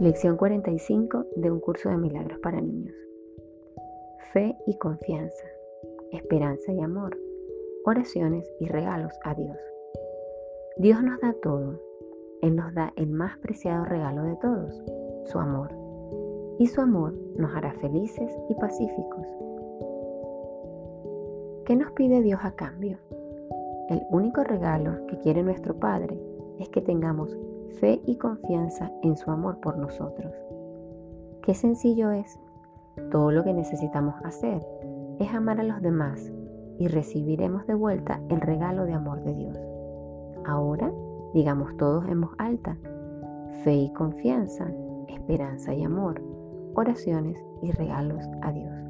Lección 45 de un curso de milagros para niños. Fe y confianza, esperanza y amor, oraciones y regalos a Dios. Dios nos da todo. Él nos da el más preciado regalo de todos, su amor. Y su amor nos hará felices y pacíficos. ¿Qué nos pide Dios a cambio? El único regalo que quiere nuestro Padre es que tengamos fe y confianza en su amor por nosotros. Qué sencillo es. Todo lo que necesitamos hacer es amar a los demás y recibiremos de vuelta el regalo de amor de Dios. Ahora, digamos todos en voz alta, fe y confianza, esperanza y amor, oraciones y regalos a Dios.